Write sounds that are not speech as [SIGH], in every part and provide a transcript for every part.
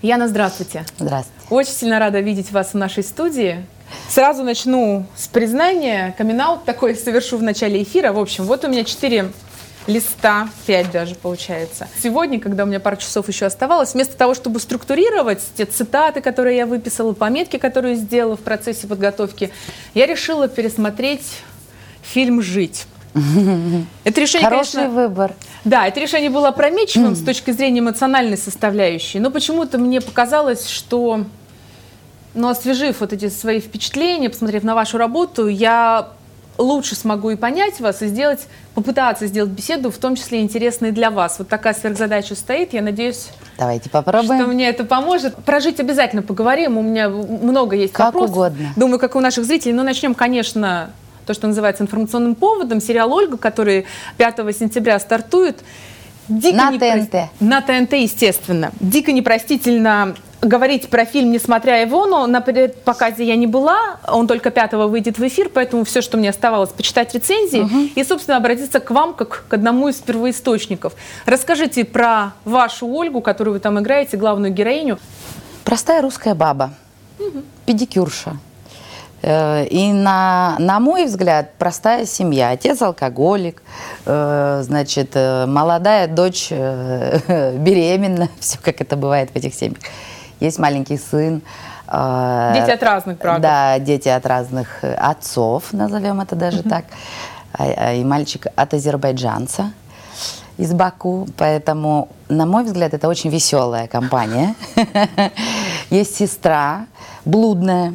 Яна, здравствуйте. Здравствуйте. Очень сильно рада видеть вас в нашей студии. Сразу начну с признания. камин такой совершу в начале эфира. В общем, вот у меня четыре листа, пять даже получается. Сегодня, когда у меня пару часов еще оставалось, вместо того, чтобы структурировать те цитаты, которые я выписала, пометки, которые сделала в процессе подготовки, я решила пересмотреть фильм «Жить». [LAUGHS] Это решение, Хороший конечно, выбор. Да, это решение было опрометчивым [CLEARS THROAT] с точки зрения эмоциональной составляющей, но почему-то мне показалось, что, ну, освежив вот эти свои впечатления, посмотрев на вашу работу, я лучше смогу и понять вас, и сделать, попытаться сделать беседу, в том числе интересной для вас. Вот такая сверхзадача стоит, я надеюсь, Давайте попробуем. Что мне это поможет. Прожить обязательно поговорим. У меня много есть как вопросов. Как угодно. Думаю, как у наших зрителей. Но начнем, конечно, то, что называется информационным поводом, сериал «Ольга», который 5 сентября стартует. Дико на непро... ТНТ. На ТНТ, естественно. Дико непростительно говорить про фильм, несмотря его, но на показе я не была, он только 5 выйдет в эфир, поэтому все, что мне оставалось, почитать рецензии угу. и, собственно, обратиться к вам как к одному из первоисточников. Расскажите про вашу Ольгу, которую вы там играете, главную героиню. Простая русская баба, угу. педикюрша, и на, на мой взгляд, простая семья. Отец алкоголик, э, значит, э, молодая дочь [LAUGHS] беременна, [LAUGHS] все как это бывает в этих семьях. Есть маленький сын. Дети от разных браков. Да, дети от разных отцов, назовем это даже так. А, а, и мальчик от азербайджанца из Баку. Поэтому, на мой взгляд, это очень веселая компания. [LAUGHS] Есть сестра блудная,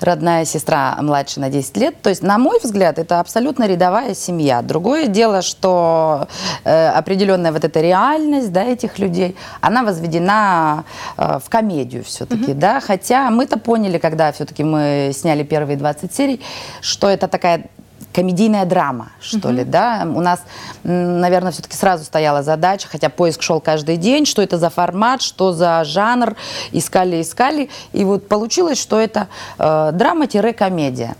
родная сестра младше на 10 лет. То есть, на мой взгляд, это абсолютно рядовая семья. Другое дело, что э, определенная вот эта реальность да, этих людей, она возведена э, в комедию все-таки. Mm-hmm. Да? Хотя мы-то поняли, когда все-таки мы сняли первые 20 серий, что это такая комедийная драма, что mm-hmm. ли, да. У нас, наверное, все-таки сразу стояла задача, хотя поиск шел каждый день, что это за формат, что за жанр, искали, искали, и вот получилось, что это э, драма-комедия.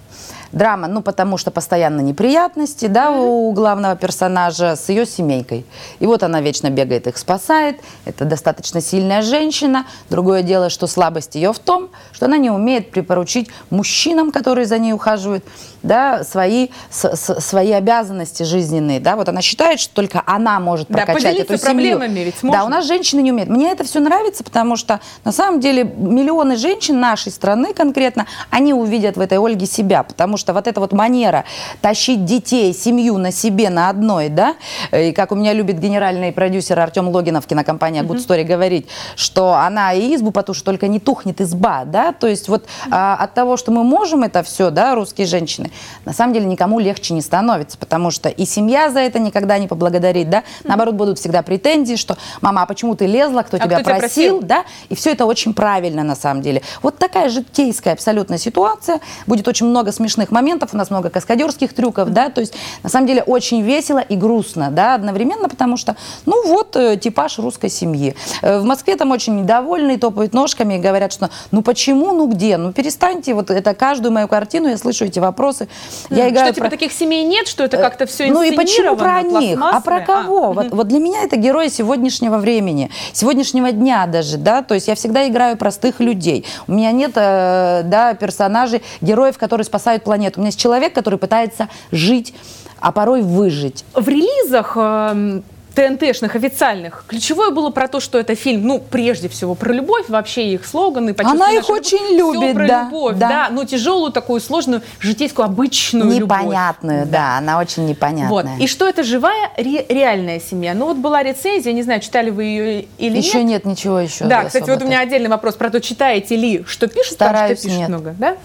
Драма, ну, потому что постоянно неприятности, да, у главного персонажа с ее семейкой. И вот она вечно бегает, их спасает. Это достаточно сильная женщина. Другое дело, что слабость ее в том, что она не умеет припоручить мужчинам, которые за ней ухаживают, да, свои, с, с, свои обязанности жизненные. Да. Вот она считает, что только она может прокачать да, эту семью. ведь можно. Да, у нас женщины не умеют. Мне это все нравится, потому что на самом деле миллионы женщин нашей страны конкретно, они увидят в этой Ольге себя, потому что вот эта вот манера тащить детей, семью на себе, на одной, да, и как у меня любит генеральный продюсер Артем Логинов, кинокомпания Good Story, говорить, что она и избу потушит, только не тухнет изба, да, то есть вот а, от того, что мы можем это все, да, русские женщины, на самом деле никому легче не становится, потому что и семья за это никогда не поблагодарит, да, наоборот, будут всегда претензии, что мама, а почему ты лезла, кто, а тебя, кто просил, тебя просил, да, и все это очень правильно на самом деле. Вот такая житейская абсолютно ситуация, будет очень много смешных моментов, у нас много каскадерских трюков, да, то есть на самом деле очень весело и грустно, да, одновременно, потому что, ну вот, э, типаж русской семьи. Э, в Москве там очень недовольны, топают ножками и говорят, что ну почему, ну где, ну перестаньте, вот это каждую мою картину, я слышу эти вопросы. Я играю что, типа, про... таких семей нет, что это э, как-то все Ну и почему про них, а про кого? А, вот, угу. вот для меня это герои сегодняшнего времени, сегодняшнего дня даже, да, то есть я всегда играю простых людей. У меня нет, да, персонажей, героев, которые спасают планету. У меня есть человек, который пытается жить, а порой выжить. В релизах эм, ТНТшных официальных, ключевое было про то, что это фильм, ну, прежде всего, про любовь, вообще их слоганы. Она их очень любовь, любит, про да, любовь, да. да, но тяжелую, такую сложную, житейскую, обычную Непонятную, любовь. да, она очень непонятная. Вот. И что это живая, ре- реальная семья. Ну, вот была рецензия, не знаю, читали вы ее или еще нет. нет ничего еще. Да, кстати, вот у меня отдельный вопрос про то, читаете ли, что пишет, Стараюсь, там, что пишет нет. много, да?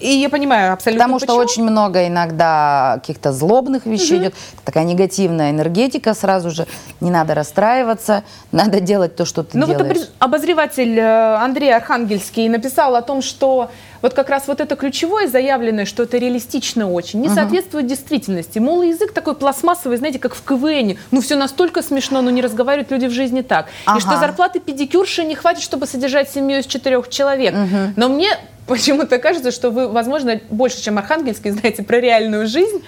И я понимаю абсолютно Потому почему. что очень много иногда каких-то злобных вещей угу. идет, такая негативная энергетика сразу же, не надо расстраиваться, надо делать то, что ты Но делаешь. вот обозреватель э, Андрей Архангельский написал о том, что вот как раз вот это ключевое заявленное, что это реалистично очень, не угу. соответствует действительности. Мол, язык такой пластмассовый, знаете, как в КВН. Ну, все настолько смешно, но не разговаривают люди в жизни так. Ага. И что зарплаты педикюрши не хватит, чтобы содержать семью из четырех человек. Угу. Но мне почему-то кажется, что вы, возможно, больше, чем Архангельский, знаете про реальную жизнь.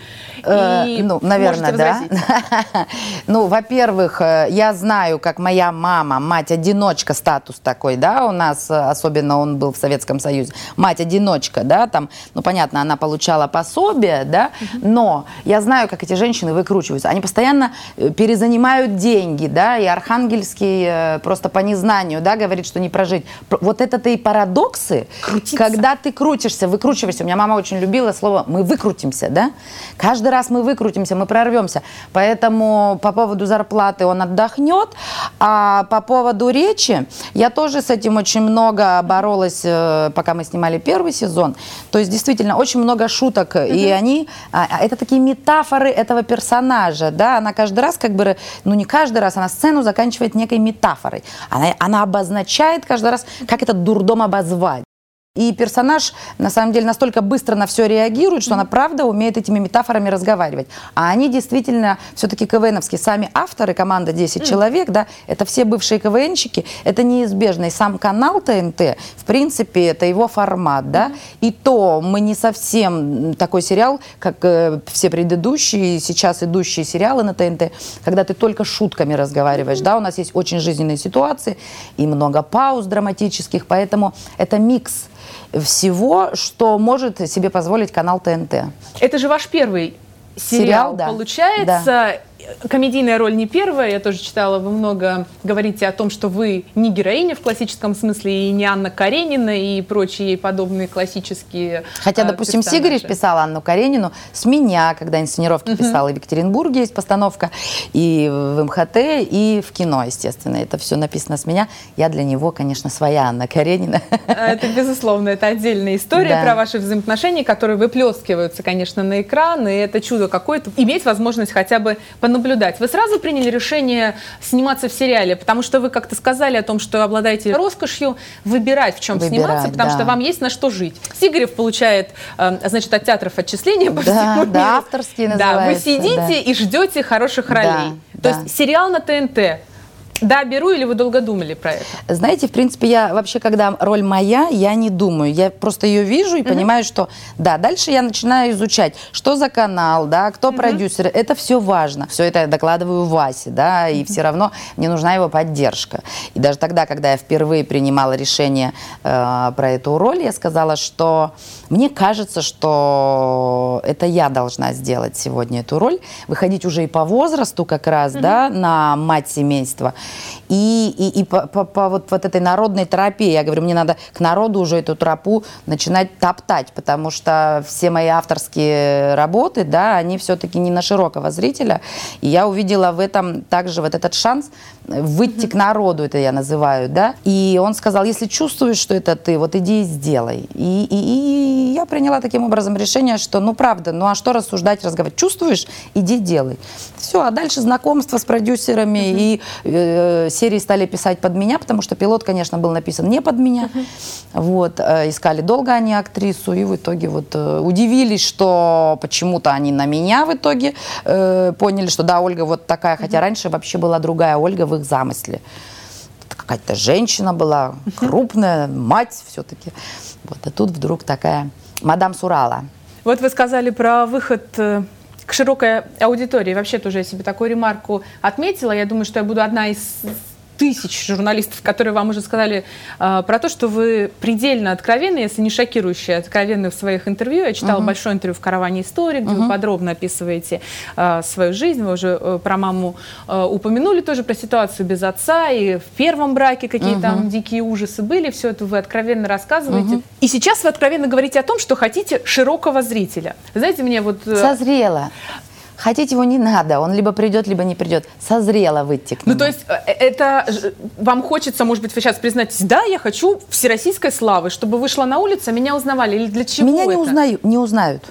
Э, и ну, наверное, да. [LAUGHS] ну, во-первых, э, я знаю, как моя мама, мать-одиночка, статус такой, да, у нас, э, особенно он был в Советском Союзе, мать-одиночка, да, там, ну, понятно, она получала пособие, да, но я знаю, как эти женщины выкручиваются. Они постоянно перезанимают деньги, да, и Архангельский просто по незнанию, да, говорит, что не прожить. Вот это-то и парадоксы, Крутиться. Когда ты крутишься, выкручиваешься. У меня мама очень любила слово «мы выкрутимся», да. Каждый раз мы выкрутимся, мы прорвемся. Поэтому по поводу зарплаты он отдохнет. А по поводу речи, я тоже с этим очень много боролась, э, пока мы снимали первый сезон. То есть действительно очень много шуток. Mm-hmm. И они, а, а, это такие метафоры этого персонажа. Да? Она каждый раз как бы, ну не каждый раз, она сцену заканчивает некой метафорой. Она, она обозначает каждый раз, как этот дурдом обозвать. И персонаж, на самом деле, настолько быстро на все реагирует, что она правда умеет этими метафорами разговаривать. А они действительно все-таки КВНовские. Сами авторы, команда 10 человек, да, это все бывшие КВНщики. Это неизбежно. И сам канал ТНТ, в принципе, это его формат, да. И то мы не совсем такой сериал, как э, все предыдущие, сейчас идущие сериалы на ТНТ, когда ты только шутками разговариваешь, да. У нас есть очень жизненные ситуации и много пауз драматических, поэтому это микс всего, что может себе позволить канал ТНТ. Это же ваш первый сериал, сериал да. получается. Да комедийная роль не первая, я тоже читала, вы много говорите о том, что вы не героиня в классическом смысле, и не Анна Каренина, и прочие подобные классические Хотя, допустим, персонажи. Сигарев писал Анну Каренину с меня, когда инсценировки uh-huh. писала в Екатеринбурге, есть постановка, и в МХТ, и в кино, естественно. Это все написано с меня. Я для него, конечно, своя Анна Каренина. Это, безусловно, это отдельная история да. про ваши взаимоотношения, которые выплескиваются, конечно, на экран, и это чудо какое-то. Иметь возможность хотя бы наблюдать. Вы сразу приняли решение сниматься в сериале, потому что вы как-то сказали о том, что обладаете роскошью выбирать, в чем выбирать, сниматься, потому да. что вам есть на что жить. Сигарев получает, э, значит, от театров отчисления по да, всему миру. Да, авторские называются. Да, вы сидите да. и ждете хороших ролей. Да, То да. есть сериал на ТНТ да, беру или вы долго думали про это? Знаете, в принципе, я вообще, когда роль моя, я не думаю. Я просто ее вижу и uh-huh. понимаю, что да, дальше я начинаю изучать, что за канал, да, кто uh-huh. продюсер. Это все важно. Все это я докладываю Васе, да, и все равно мне нужна его поддержка. И даже тогда, когда я впервые принимала решение э, про эту роль, я сказала, что мне кажется, что это я должна сделать сегодня эту роль, выходить уже и по возрасту как раз, uh-huh. да, на мать семейства. И, и, и по, по, по вот, вот этой народной тропе, я говорю, мне надо к народу уже эту тропу начинать топтать, потому что все мои авторские работы, да, они все-таки не на широкого зрителя. И я увидела в этом также вот этот шанс выйти к народу, это я называю, да. И он сказал, если чувствуешь, что это ты, вот иди и сделай. И, и, и я приняла таким образом решение, что, ну, правда, ну, а что рассуждать, разговаривать? Чувствуешь? Иди делай. Все, а дальше знакомство с продюсерами mm-hmm. и э, серии стали писать под меня, потому что пилот, конечно, был написан не под меня. Uh-huh. Вот, э, искали долго они актрису, и в итоге вот э, удивились, что почему-то они на меня в итоге э, поняли, что да, Ольга вот такая, хотя uh-huh. раньше вообще была другая Ольга в их замысле. Какая-то женщина была, крупная, мать все-таки. Вот, а тут вдруг такая мадам Сурала. Вот вы сказали про выход э, к широкой аудитории. Вообще тоже я себе такую ремарку отметила. Я думаю, что я буду одна из тысяч журналистов, которые вам уже сказали э, про то, что вы предельно откровенны, если не шокирующие, откровенны в своих интервью. Я читала uh-huh. большое интервью в «Караване истории», где uh-huh. вы подробно описываете э, свою жизнь. Вы уже э, про маму э, упомянули тоже, про ситуацию без отца, и в первом браке какие uh-huh. там дикие ужасы были. Все это вы откровенно рассказываете. Uh-huh. И сейчас вы откровенно говорите о том, что хотите широкого зрителя. Знаете, мне вот... Э, Созрела. Хотеть его не надо, он либо придет, либо не придет. Созрело выйти к ну, нему. Ну, то есть э, это вам хочется, может быть, вы сейчас признаетесь, да, я хочу всероссийской славы, чтобы вышла на улицу, а меня узнавали, или для чего Меня это? не, узнаю, не узнают.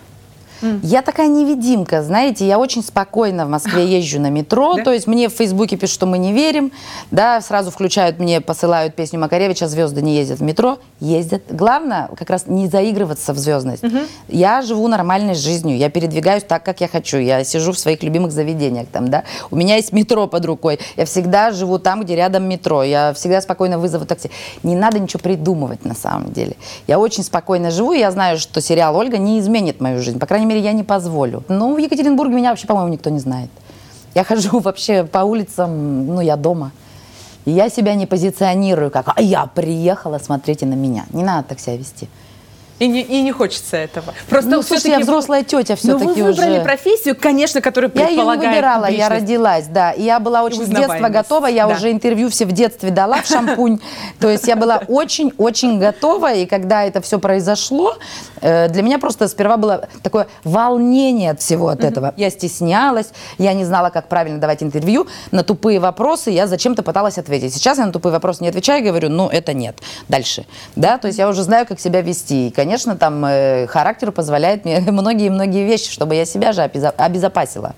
Mm. Я такая невидимка, знаете, я очень спокойно в Москве [LAUGHS] езжу на метро, то есть мне в Фейсбуке пишут, что мы не верим, да, сразу включают мне, посылают песню Макаревича «Звезды не ездят в метро». Ездят. Главное как раз не заигрываться в звездность. Я живу нормальной жизнью, я передвигаюсь так, как я хочу, я сижу в своих любимых заведениях там, да, у меня есть метро под рукой, я всегда живу там, где рядом метро, я всегда спокойно вызову такси. Не надо ничего придумывать на самом деле. Я очень спокойно живу, я знаю, что сериал «Ольга» не изменит мою жизнь, по крайней мере, я не позволю. Но в Екатеринбурге меня вообще, по-моему, никто не знает. Я [LAUGHS] хожу вообще по улицам, ну, я дома. И я себя не позиционирую как «а я приехала, смотрите на меня». Не надо так себя вести. И не, и не хочется этого. Просто ну, слушай, я взрослая тетя все-таки уже. вы выбрали уже... профессию, конечно, которая предполагает Я ее не выбирала, публичность. я родилась, да. И я была очень с детства готова, я да. уже интервью все в детстве дала в шампунь. То есть я была [LAUGHS] очень-очень готова, и когда это все произошло, э, для меня просто сперва было такое волнение от всего от этого. Я стеснялась, я не знала, как правильно давать интервью. На тупые вопросы я зачем-то пыталась ответить. Сейчас я на тупые вопросы не отвечаю, говорю, ну, это нет. Дальше. Да, то есть я уже знаю, как себя вести. И, конечно, конечно, там э, характер позволяет мне [LAUGHS] многие-многие вещи, чтобы я себя же обезопасила.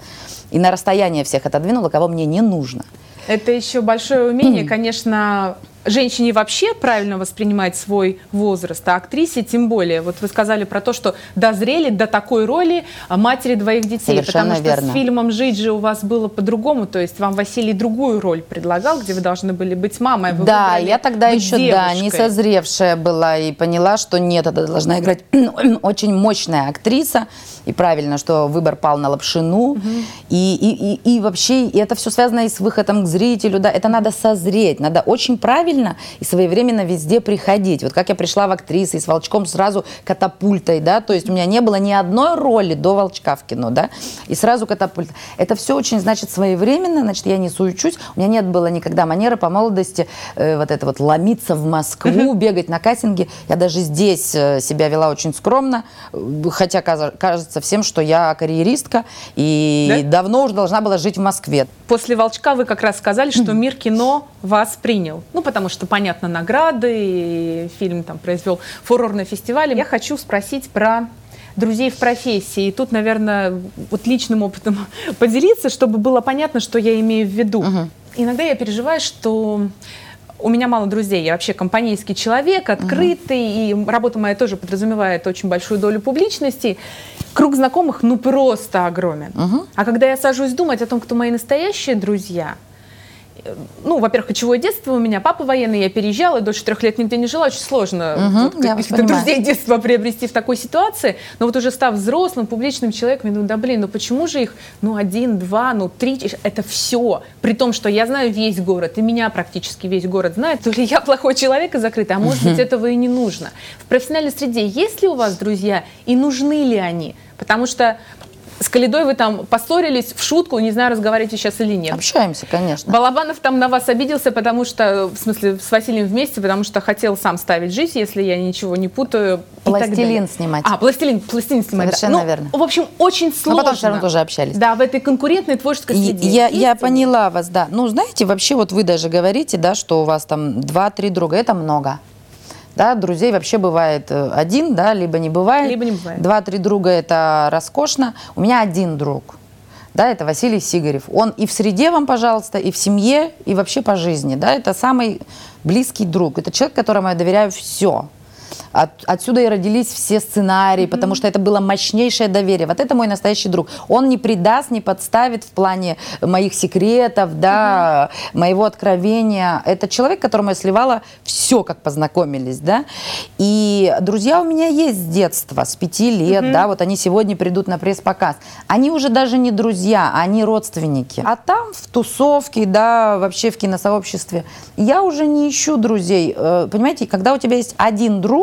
И на расстояние всех отодвинула, кого мне не нужно. Это еще большое умение, конечно, женщине вообще правильно воспринимать свой возраст, а актрисе тем более. Вот вы сказали про то, что дозрели до такой роли матери двоих детей. Совершенно потому что верно. с фильмом «Жить же» у вас было по-другому, то есть вам Василий другую роль предлагал, где вы должны были быть мамой. Вы да, я тогда еще девушкой. да, не созревшая была и поняла, что нет, это должна играть [CLEARS THROAT] очень мощная актриса. И правильно, что выбор пал на Лапшину. Угу. И, и, и, и вообще и это все связано и с выходом к зрителю. Да, это надо созреть, надо очень правильно правильно и своевременно везде приходить. Вот как я пришла в актрисы и с Волчком сразу катапультой, да, то есть у меня не было ни одной роли до Волчка в кино, да, и сразу катапульта. Это все очень, значит, своевременно, значит, я не суечусь, у меня нет было никогда манеры по молодости э, вот это вот ломиться в Москву, бегать на кастинге. Я даже здесь э, себя вела очень скромно, хотя кажется всем, что я карьеристка и да? давно уже должна была жить в Москве. После «Волчка» вы как раз сказали, что мир кино вас принял. Ну, потому что, понятно, награды, и фильм там произвел фурор на фестивале. Я хочу спросить про друзей в профессии. И тут, наверное, вот личным опытом [LAUGHS] поделиться, чтобы было понятно, что я имею в виду. Угу. Иногда я переживаю, что у меня мало друзей, я вообще компанейский человек, открытый, uh-huh. и работа моя тоже подразумевает очень большую долю публичности. Круг знакомых, ну, просто огромен. Uh-huh. А когда я сажусь думать о том, кто мои настоящие друзья, ну, во-первых, кочевое детство у меня, папа военный, я переезжала, до четырех лет нигде не жила, очень сложно угу, каких-то друзей детства приобрести в такой ситуации, но вот уже став взрослым, публичным человеком, я думаю, да блин, ну почему же их, ну, один, два, ну, три, это все, при том, что я знаю весь город, и меня практически весь город знает, то ли я плохой человек и закрытый, а может быть, этого и не нужно. В профессиональной среде есть ли у вас друзья, и нужны ли они? Потому что с Калидой вы там поссорились в шутку, не знаю, разговариваете сейчас или нет. Общаемся, конечно. Балабанов там на вас обиделся, потому что, в смысле, с Василием вместе, потому что хотел сам ставить жизнь, если я ничего не путаю. Пластилин снимать. А, пластилин, пластилин снимать. Совершенно да. ну, верно. В общем, очень сложно. Но потом все равно тоже общались. Да, в этой конкурентной творческой среде. Я, я поняла вас, да. Ну, знаете, вообще вот вы даже говорите, да, что у вас там два-три друга, это много. Да, друзей вообще бывает э, один, да, либо не бывает. Либо не бывает. Два-три друга – это роскошно. У меня один друг. Да, это Василий Сигарев. Он и в среде вам, пожалуйста, и в семье, и вообще по жизни. Да, это самый близкий друг. Это человек, которому я доверяю все. От, отсюда и родились все сценарии, mm-hmm. потому что это было мощнейшее доверие. Вот это мой настоящий друг. Он не предаст, не подставит в плане моих секретов, да, mm-hmm. моего откровения. Это человек, которому я сливала все, как познакомились, да. И друзья у меня есть с детства, с пяти лет, mm-hmm. да, вот они сегодня придут на пресс-показ. Они уже даже не друзья, они родственники. А там в тусовке, да, вообще в киносообществе, я уже не ищу друзей. Э, понимаете, когда у тебя есть один друг,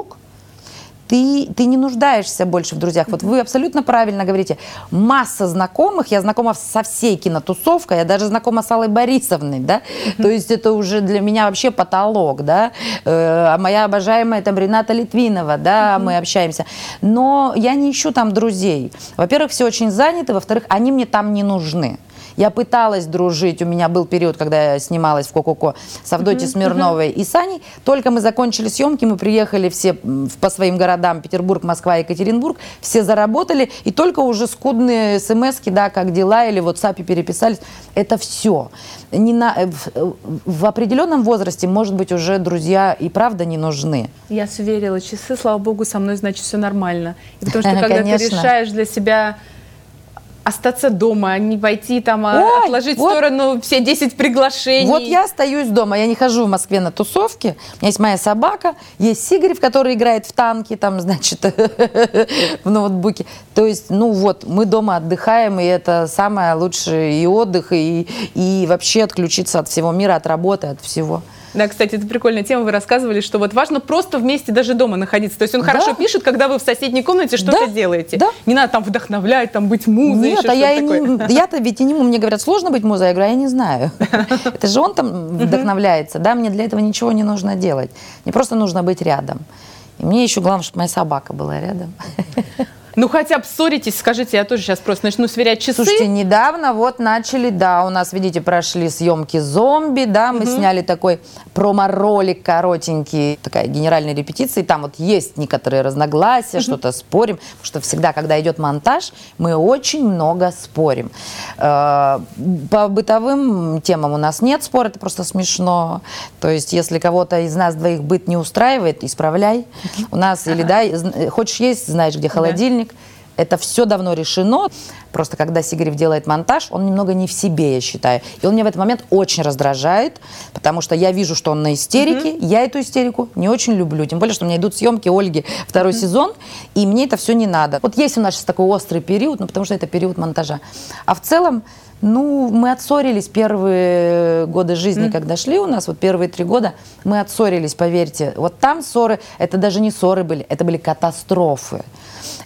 ты, ты не нуждаешься больше в друзьях. Вот вы абсолютно правильно говорите. Масса знакомых, я знакома со всей кинотусовкой, я даже знакома с Аллой Борисовной, да, то есть это уже для меня вообще потолок, да, э, а моя обожаемая там Рената Литвинова, да, мы общаемся, но я не ищу там друзей. Во-первых, все очень заняты, во-вторых, они мне там не нужны. Я пыталась дружить, у меня был период, когда я снималась в Кококо с Авдотьей Смирновой и Саней. Только мы закончили съемки, мы приехали все по своим городам, Петербург, Москва, Екатеринбург, все заработали, и только уже скудные смс да, как дела, или в WhatsApp переписались. Это все. Не на, э, в, в определенном возрасте, может быть, уже друзья и правда не нужны. Я сверила часы, слава богу, со мной, значит, все нормально. И потому что [LAUGHS] когда ты решаешь для себя остаться дома, а не пойти там, а, Ой, отложить вот. в сторону все 10 приглашений. Вот я остаюсь дома, я не хожу в Москве на тусовки. У меня есть моя собака, есть Сигарев, который играет в танки, там, [LAUGHS] значит, в ноутбуке. То есть, ну вот, мы дома отдыхаем, и это самое лучшее и отдых, и, и вообще отключиться от всего мира, от работы, от всего. Да, кстати, это прикольная тема. Вы рассказывали, что вот важно просто вместе даже дома находиться. То есть он Да. хорошо пишет, когда вы в соседней комнате что-то Да, делаете. да. Не надо там вдохновлять, там быть музой, Нет, а я, не, я-то ведь и не мне говорят, сложно быть музой, я говорю, а я не знаю. [LAUGHS] Это же он там вдохновляется, да, мне для этого ничего не нужно делать. Мне просто нужно быть рядом. И мне еще главное, чтобы моя собака была рядом. [LAUGHS] Ну хотя бы ссоритесь, скажите, я тоже сейчас просто начну сверять часы. Слушайте, недавно вот начали, да, у нас, видите, прошли съемки зомби, да, мы сняли такой промо-ролик коротенький, такая генеральная репетиция, и там вот есть некоторые разногласия, что-то спорим, потому что всегда, когда идет монтаж, мы очень много спорим. Э, По бытовым темам у нас нет спора, это просто смешно. То есть, если кого-то из нас двоих быт не устраивает, исправляй. У нас или да, хочешь есть, знаешь, где холодильник. Это все давно решено. Просто когда Сигарев делает монтаж, он немного не в себе, я считаю. И он меня в этот момент очень раздражает, потому что я вижу, что он на истерике. Я эту истерику не очень люблю. Тем более, что у меня идут съемки Ольги второй сезон, и мне это все не надо. Вот есть у нас сейчас такой острый период, ну потому что это период монтажа. А в целом, ну, мы отссорились первые годы жизни, когда шли у нас, вот первые три года, мы отссорились, поверьте. Вот там ссоры, это даже не ссоры были, это были катастрофы.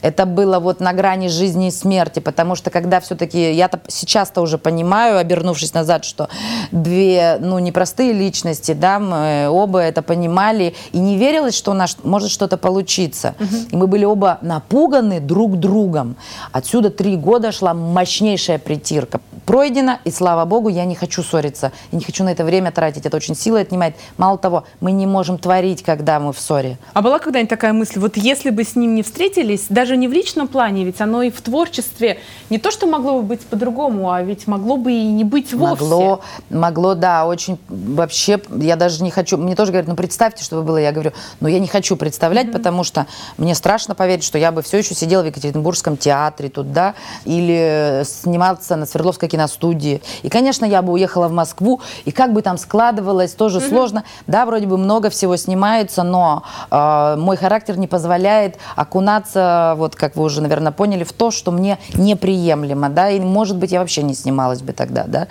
Это было вот на грани жизни и смерти, потому что когда все-таки, я-то сейчас-то уже понимаю, обернувшись назад, что две, ну, непростые личности, да, мы оба это понимали, и не верилось, что у нас может что-то получиться. И мы были оба напуганы друг другом. Отсюда три года шла мощнейшая притирка. Пройдено, и слава богу, я не хочу ссориться, я не хочу на это время тратить, это очень силы отнимает. Мало того, мы не можем творить, когда мы в ссоре. А была когда-нибудь такая мысль, вот если бы с ним не встретились, даже не в личном плане, ведь оно и в творчестве, не то, что могло бы быть по-другому, а ведь могло бы и не быть вовсе. Могло, могло, да, очень вообще, я даже не хочу, мне тоже говорят, ну представьте, что бы было, я говорю, ну я не хочу представлять, потому что мне страшно поверить, что я бы все еще сидела в Екатеринбургском театре тут, да, или сниматься на Свердловской киностудии. И, конечно, я бы уехала в Москву, и как бы там складывалось, тоже сложно. Да, вроде бы много всего снимается, но э, мой характер не позволяет окунаться, вот как вы уже, наверное, поняли, в то, что мне неприемлемо, да, и, может быть, я вообще не снималась бы тогда, да.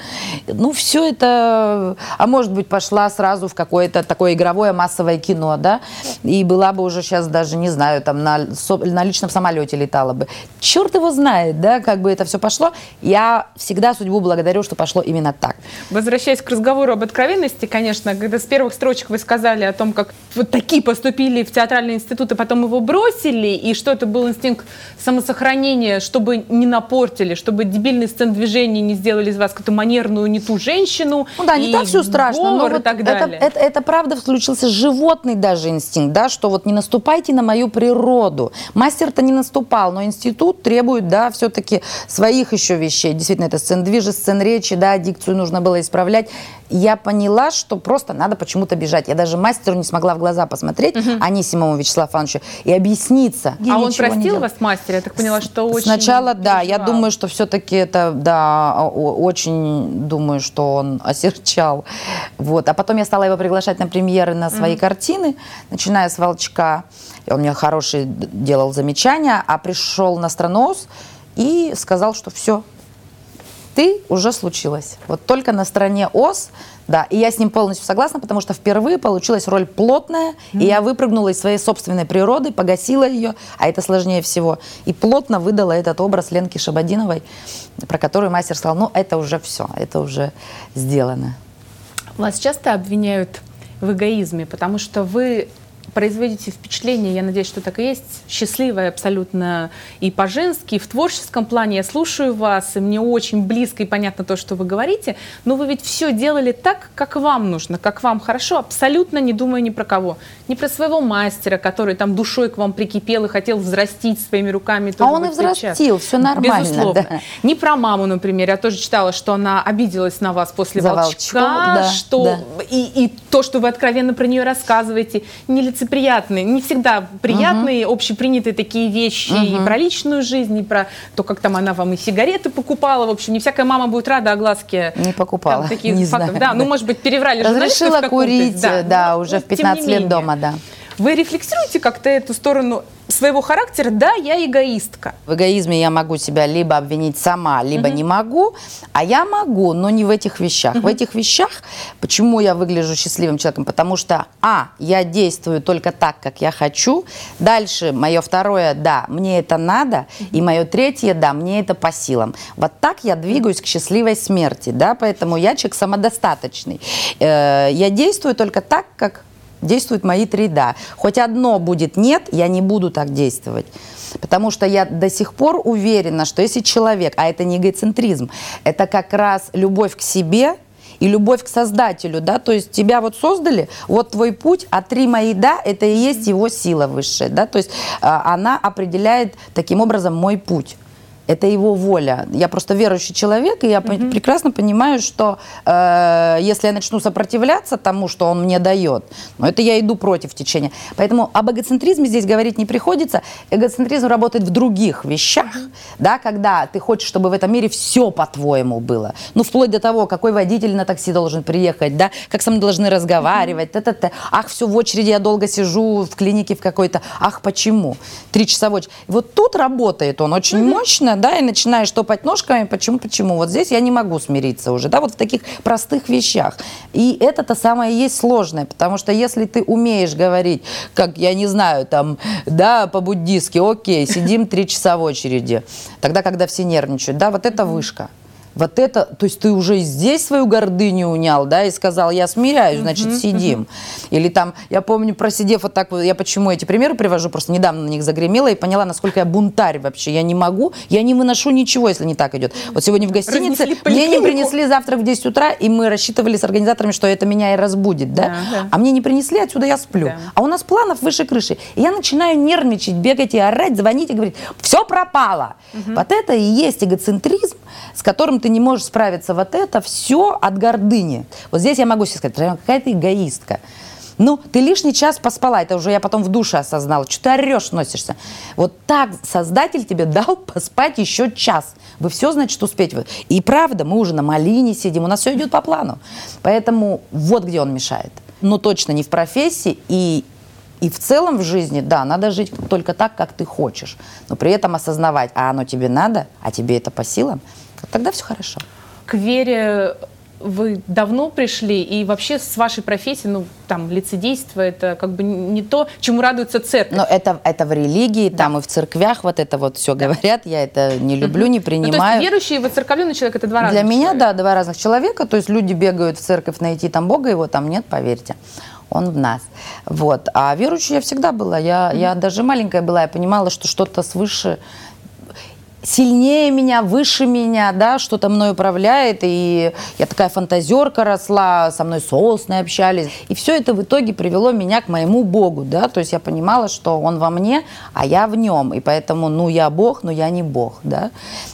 Ну, все это, а может быть, пошла сразу в какое-то такое игровое массовое кино, да, и была бы уже сейчас даже, не знаю, там на, на личном самолете летала бы. Черт его знает, да, как бы это все пошло. Я всегда судьбу благодарю, что пошло именно так. Возвращаясь к разговору об откровенности, конечно, когда с первых строчек вы сказали о том, как вот такие поступили в театральный институт, и потом его бросили, и что это был инстинкт самосохранения, чтобы не напортили, чтобы дебильные сцен движений не сделали из вас какую-то манерную не ту женщину. Ну да, не так все страшно, но говор и вот так это, далее. это, это правда включился животный даже инстинкт, да, что вот не наступайте на мою природу. Мастер-то не наступал, но институт требует, да, все-таки своих еще вещей. Действительно, это сцен движа, сцен речи, да, дикцию нужно было исправлять. Я поняла, что просто надо почему-то бежать. Я даже мастеру не смогла в глаза посмотреть, Анисимову Вячеславу Ивановичу, и объясниться. Я а он не простил вас, мастер? Я так поняла, что очень Сначала, да, я думаю, что все-таки это, да, очень думаю, что он [LAUGHS] осерчал. Вот. А потом я стала его приглашать на премьеры на свои картины, начиная с «Волчка». Он мне хорошие д- делал замечания, а пришел на «Астроноз» и сказал, что все, ты уже случилась. Вот только на стороне ОС, да, и я с ним полностью согласна, потому что впервые получилась роль плотная, и я выпрыгнула из своей собственной природы, погасила ее, а это сложнее всего, и плотно выдала этот образ Ленки Шабадиновой, про которую мастер сказал, ну, это уже все, это уже сделано. Вас часто обвиняют в эгоизме, потому что вы производите впечатление, я надеюсь, что так и есть, счастливая абсолютно и по-женски, и в творческом плане. Я слушаю вас, и мне очень близко и понятно то, что вы говорите, но вы ведь все делали так, как вам нужно, как вам хорошо, абсолютно не думая ни про кого. Не про своего мастера, который там душой к вам прикипел и хотел взрастить своими руками. А он и взрастил, все нормально. Безусловно. Да. Не про маму, например. Я тоже читала, что она обиделась на вас после За волчка, волчков, да, что да. И, и то, что вы откровенно про нее рассказываете, не лицеприятные, не всегда приятные, общепринятые такие вещи и про личную жизнь, и про то, как там она вам и сигареты покупала. В общем, не всякая мама будет рада огласке Не покупала, там, таких не фактов. знаю, да, ну, да. может быть, переврали Разрешила курить, да, ну, уже в тем не 15 лет менее. дома, да. Вы рефлексируете как-то эту сторону своего характера? Да, я эгоистка. В эгоизме я могу себя либо обвинить сама, либо не могу, а я могу, но не в этих вещах. В этих вещах, почему я выгляжу счастливым человеком? Потому что, а, я действую только так, как я хочу. Дальше, мое второе, да, мне это надо. И мое третье, да, мне это по силам. Вот так я двигаюсь к счастливой смерти, да, поэтому я человек самодостаточный. Э, Я действую только так, как действуют мои три «да». Хоть одно будет «нет», я не буду так действовать. Потому что я до сих пор уверена, что если человек, а это не эгоцентризм, это как раз любовь к себе и любовь к Создателю, да, то есть тебя вот создали, вот твой путь, а три мои «да» – это и есть его сила высшая, да, то есть а, она определяет таким образом мой путь. Это его воля. Я просто верующий человек, и я пон- прекрасно понимаю, что э, если я начну сопротивляться тому, что он мне дает, ну, это я иду против течения. Поэтому об эгоцентризме здесь говорить не приходится. Эгоцентризм работает в других вещах, да, когда ты хочешь, чтобы в этом мире все по-твоему было. Ну, вплоть до того, какой водитель на такси должен приехать, да, как со мной должны разговаривать, т-т-т. Ах, все, в очереди я долго сижу в клинике в какой-то. Ах, почему? Три часа в очереди. Вот тут работает он очень мощно, да, и начинаешь топать ножками. Почему, почему? Вот здесь я не могу смириться уже, да, вот в таких простых вещах. И это-то самое есть сложное, потому что если ты умеешь говорить, как, я не знаю, там, да, по-буддистски, окей, сидим три часа в очереди, тогда, когда все нервничают, да, вот это вышка. Вот это, то есть ты уже здесь свою гордыню унял, да, и сказал, я смиряюсь, значит, сидим. Или там, я помню, просидев вот так вот, я почему эти примеры привожу, просто недавно на них загремела и поняла, насколько я бунтарь вообще. Я не могу, я не выношу ничего, если не так идет. Вот сегодня в гостинице Разнесли мне не принесли завтрак в 10 утра, и мы рассчитывали с организаторами, что это меня и разбудит, да? Да, да. А мне не принесли, отсюда я сплю. Да. А у нас планов выше крыши. И я начинаю нервничать, бегать и орать, звонить и говорить, все пропало. Вот это и есть эгоцентризм, с которым ты не можешь справиться. Вот это все от гордыни. Вот здесь я могу себе сказать, какая ты эгоистка. Ну, ты лишний час поспала, это уже я потом в душе осознала. Что ты орешь, носишься? Вот так Создатель тебе дал [LAUGHS] поспать еще час. Вы все, значит, успеть. И правда, мы уже на малине сидим, у нас все идет по плану. Поэтому вот где он мешает. Но точно не в профессии и и в целом в жизни, да, надо жить только так, как ты хочешь, но при этом осознавать, а оно тебе надо, а тебе это по силам, тогда все хорошо. К вере вы давно пришли, и вообще с вашей профессией, ну, там, лицедейство, это как бы не то, чему радуется церковь. Но это, это в религии, там и в церквях вот это вот все говорят, я это не люблю, не Ну, то есть принимаю. верующий и воцерковленный человек – это два разных Для меня, человека. да, два разных человека. То есть люди бегают в церковь найти там Бога, его там нет, поверьте. Он в нас. Вот. А верующей я всегда была. Я, я даже маленькая была, я понимала, что что-то свыше сильнее меня, выше меня, да, что-то мной управляет, и я такая фантазерка росла, со мной сосны общались, и все это в итоге привело меня к моему Богу, да, то есть я понимала, что Он во мне, а я в нем, и поэтому, ну, я Бог, но я не Бог, да,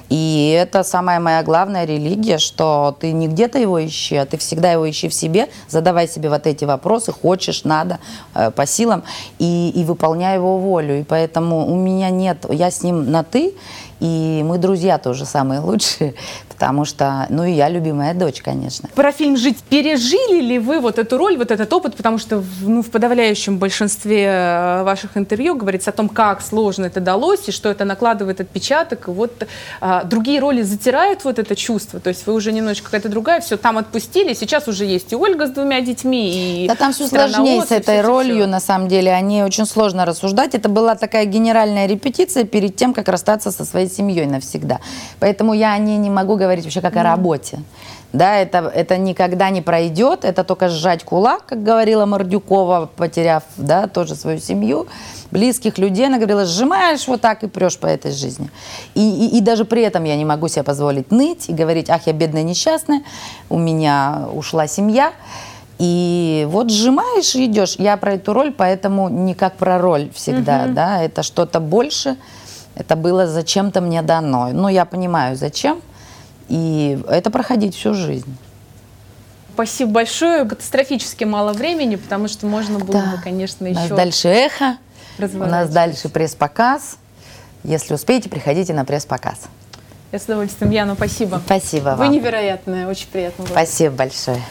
и это самая моя главная религия, что ты не где-то его ищи, а ты всегда его ищи в себе, задавай себе вот эти вопросы, хочешь, надо, э, по силам, и, и выполняй его волю, и поэтому у меня нет, я с ним на «ты», и мы друзья тоже самые лучшие, [LAUGHS] потому что, ну и я любимая дочь, конечно. Про фильм «Жить» пережили ли вы вот эту роль, вот этот опыт? Потому что ну, в подавляющем большинстве э, ваших интервью говорится о том, как сложно это далось, и что это накладывает отпечаток. И вот а, другие роли затирают вот это чувство. То есть вы уже немножечко какая-то другая, все там отпустили. Сейчас уже есть и Ольга с двумя детьми, и Да там все «Страна сложнее Оз», с этой всё-всё-всё. ролью, на самом деле. О ней очень сложно рассуждать. Это была такая генеральная репетиция перед тем, как расстаться со своей семьей навсегда. Поэтому я о ней не могу говорить вообще как о работе. Да, это, это никогда не пройдет, это только сжать кулак, как говорила Мордюкова, потеряв, да, тоже свою семью, близких людей. Она говорила, сжимаешь вот так и прешь по этой жизни. И, и, и даже при этом я не могу себе позволить ныть и говорить, ах, я бедная несчастная, у меня ушла семья. И вот сжимаешь и идешь. Я про эту роль, поэтому не как про роль всегда, Мгм. да, это что-то больше, это было зачем-то мне дано. Ну, я понимаю, зачем, и это проходить всю жизнь. Спасибо большое. Катастрофически мало времени, потому что можно было Да. бы, конечно, У нас еще дальше эхо, у нас дальше пресс-показ. Если успеете, приходите на пресс-показ. Я с удовольствием. Яна, спасибо. Спасибо Вы вам. невероятная, очень приятно было. Спасибо большое.